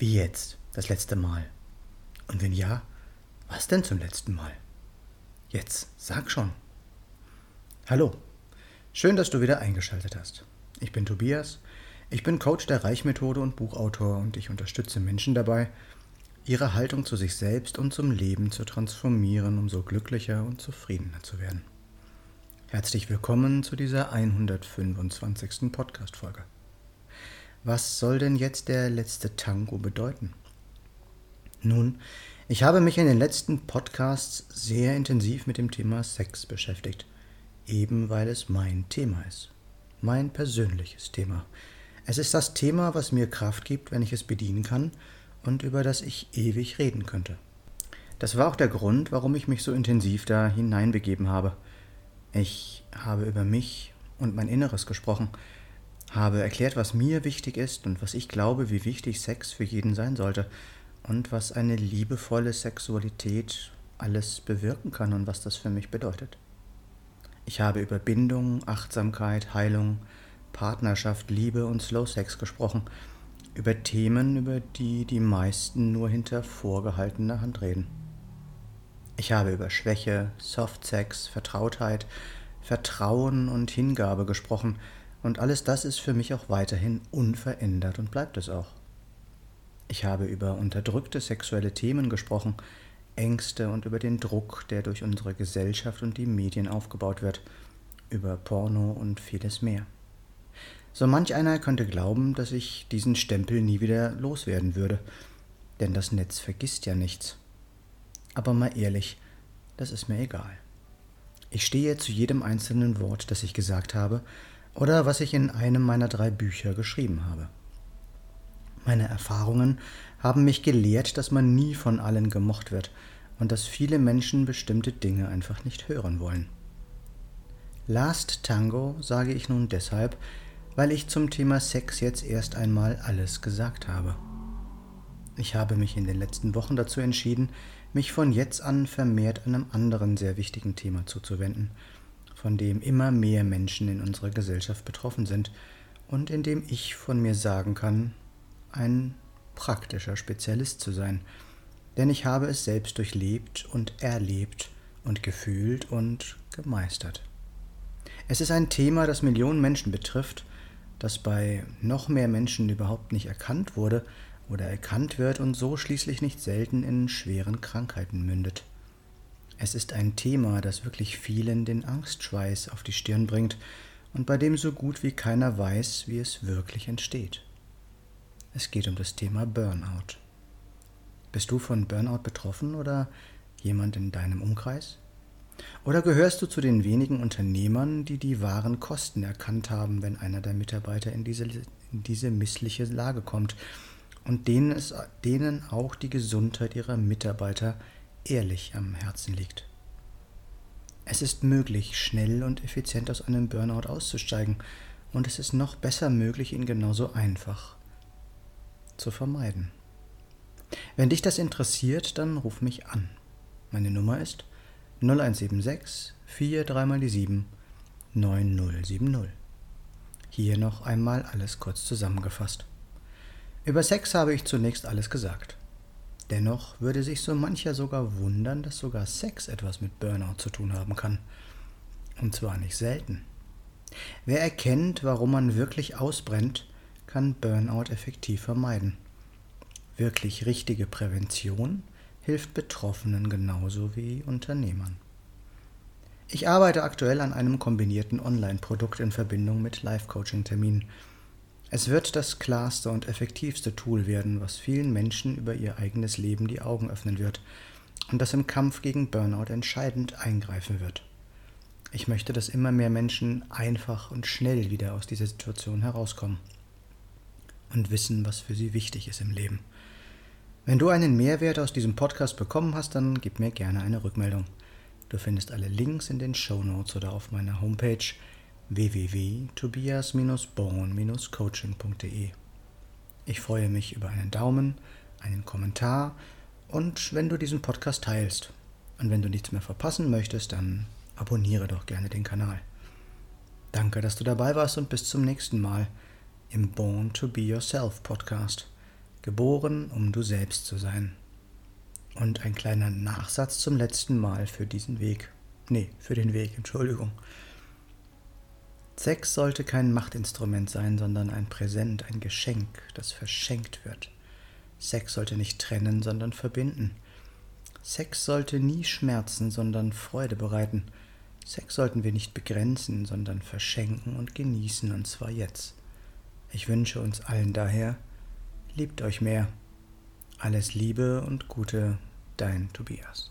Wie jetzt? Das letzte Mal? Und wenn ja, was denn zum letzten Mal? Jetzt, sag schon. Hallo, schön, dass du wieder eingeschaltet hast. Ich bin Tobias, ich bin Coach der Reichmethode und Buchautor und ich unterstütze Menschen dabei, ihre Haltung zu sich selbst und zum Leben zu transformieren, um so glücklicher und zufriedener zu werden. Herzlich willkommen zu dieser 125. Podcast-Folge. Was soll denn jetzt der letzte Tango bedeuten? Nun, ich habe mich in den letzten Podcasts sehr intensiv mit dem Thema Sex beschäftigt, eben weil es mein Thema ist, mein persönliches Thema. Es ist das Thema, was mir Kraft gibt, wenn ich es bedienen kann und über das ich ewig reden könnte. Das war auch der Grund, warum ich mich so intensiv da hineinbegeben habe. Ich habe über mich und mein Inneres gesprochen, habe erklärt, was mir wichtig ist und was ich glaube, wie wichtig Sex für jeden sein sollte und was eine liebevolle Sexualität alles bewirken kann und was das für mich bedeutet. Ich habe über Bindung, Achtsamkeit, Heilung, Partnerschaft, Liebe und Slow Sex gesprochen, über Themen, über die die meisten nur hinter vorgehaltener Hand reden. Ich habe über Schwäche, Soft Sex, Vertrautheit, Vertrauen und Hingabe gesprochen, und alles das ist für mich auch weiterhin unverändert und bleibt es auch. Ich habe über unterdrückte sexuelle Themen gesprochen, Ängste und über den Druck, der durch unsere Gesellschaft und die Medien aufgebaut wird, über Porno und vieles mehr. So manch einer könnte glauben, dass ich diesen Stempel nie wieder loswerden würde, denn das Netz vergisst ja nichts. Aber mal ehrlich, das ist mir egal. Ich stehe zu jedem einzelnen Wort, das ich gesagt habe, oder was ich in einem meiner drei Bücher geschrieben habe. Meine Erfahrungen haben mich gelehrt, dass man nie von allen gemocht wird und dass viele Menschen bestimmte Dinge einfach nicht hören wollen. Last Tango sage ich nun deshalb, weil ich zum Thema Sex jetzt erst einmal alles gesagt habe. Ich habe mich in den letzten Wochen dazu entschieden, mich von jetzt an vermehrt einem anderen sehr wichtigen Thema zuzuwenden, von dem immer mehr Menschen in unserer Gesellschaft betroffen sind und in dem ich von mir sagen kann, ein praktischer Spezialist zu sein, denn ich habe es selbst durchlebt und erlebt und gefühlt und gemeistert. Es ist ein Thema, das Millionen Menschen betrifft, das bei noch mehr Menschen überhaupt nicht erkannt wurde oder erkannt wird und so schließlich nicht selten in schweren Krankheiten mündet. Es ist ein Thema, das wirklich vielen den Angstschweiß auf die Stirn bringt und bei dem so gut wie keiner weiß, wie es wirklich entsteht. Es geht um das Thema Burnout. Bist du von Burnout betroffen oder jemand in deinem Umkreis? Oder gehörst du zu den wenigen Unternehmern, die die wahren Kosten erkannt haben, wenn einer der Mitarbeiter in diese, in diese missliche Lage kommt und denen, es, denen auch die Gesundheit ihrer Mitarbeiter ehrlich am Herzen liegt. Es ist möglich, schnell und effizient aus einem Burnout auszusteigen, und es ist noch besser möglich, ihn genauso einfach zu vermeiden. Wenn dich das interessiert, dann ruf mich an. Meine Nummer ist 0176 43 mal die 7 9070. Hier noch einmal alles kurz zusammengefasst. Über Sex habe ich zunächst alles gesagt. Dennoch würde sich so mancher sogar wundern, dass sogar Sex etwas mit Burnout zu tun haben kann. Und zwar nicht selten. Wer erkennt, warum man wirklich ausbrennt, kann Burnout effektiv vermeiden. Wirklich richtige Prävention hilft Betroffenen genauso wie Unternehmern. Ich arbeite aktuell an einem kombinierten Online-Produkt in Verbindung mit Live-Coaching-Terminen. Es wird das klarste und effektivste Tool werden, was vielen Menschen über ihr eigenes Leben die Augen öffnen wird und das im Kampf gegen Burnout entscheidend eingreifen wird. Ich möchte, dass immer mehr Menschen einfach und schnell wieder aus dieser Situation herauskommen und wissen, was für sie wichtig ist im Leben. Wenn du einen Mehrwert aus diesem Podcast bekommen hast, dann gib mir gerne eine Rückmeldung. Du findest alle Links in den Show Notes oder auf meiner Homepage www.tobias-born-coaching.de. Ich freue mich über einen Daumen, einen Kommentar und wenn du diesen Podcast teilst. Und wenn du nichts mehr verpassen möchtest, dann abonniere doch gerne den Kanal. Danke, dass du dabei warst und bis zum nächsten Mal im Born to Be Yourself Podcast, Geboren, um du selbst zu sein. Und ein kleiner Nachsatz zum letzten Mal für diesen Weg. Nee, für den Weg, Entschuldigung. Sex sollte kein Machtinstrument sein, sondern ein Präsent, ein Geschenk, das verschenkt wird. Sex sollte nicht trennen, sondern verbinden. Sex sollte nie schmerzen, sondern Freude bereiten. Sex sollten wir nicht begrenzen, sondern verschenken und genießen, und zwar jetzt. Ich wünsche uns allen daher, liebt euch mehr. Alles Liebe und Gute, dein Tobias.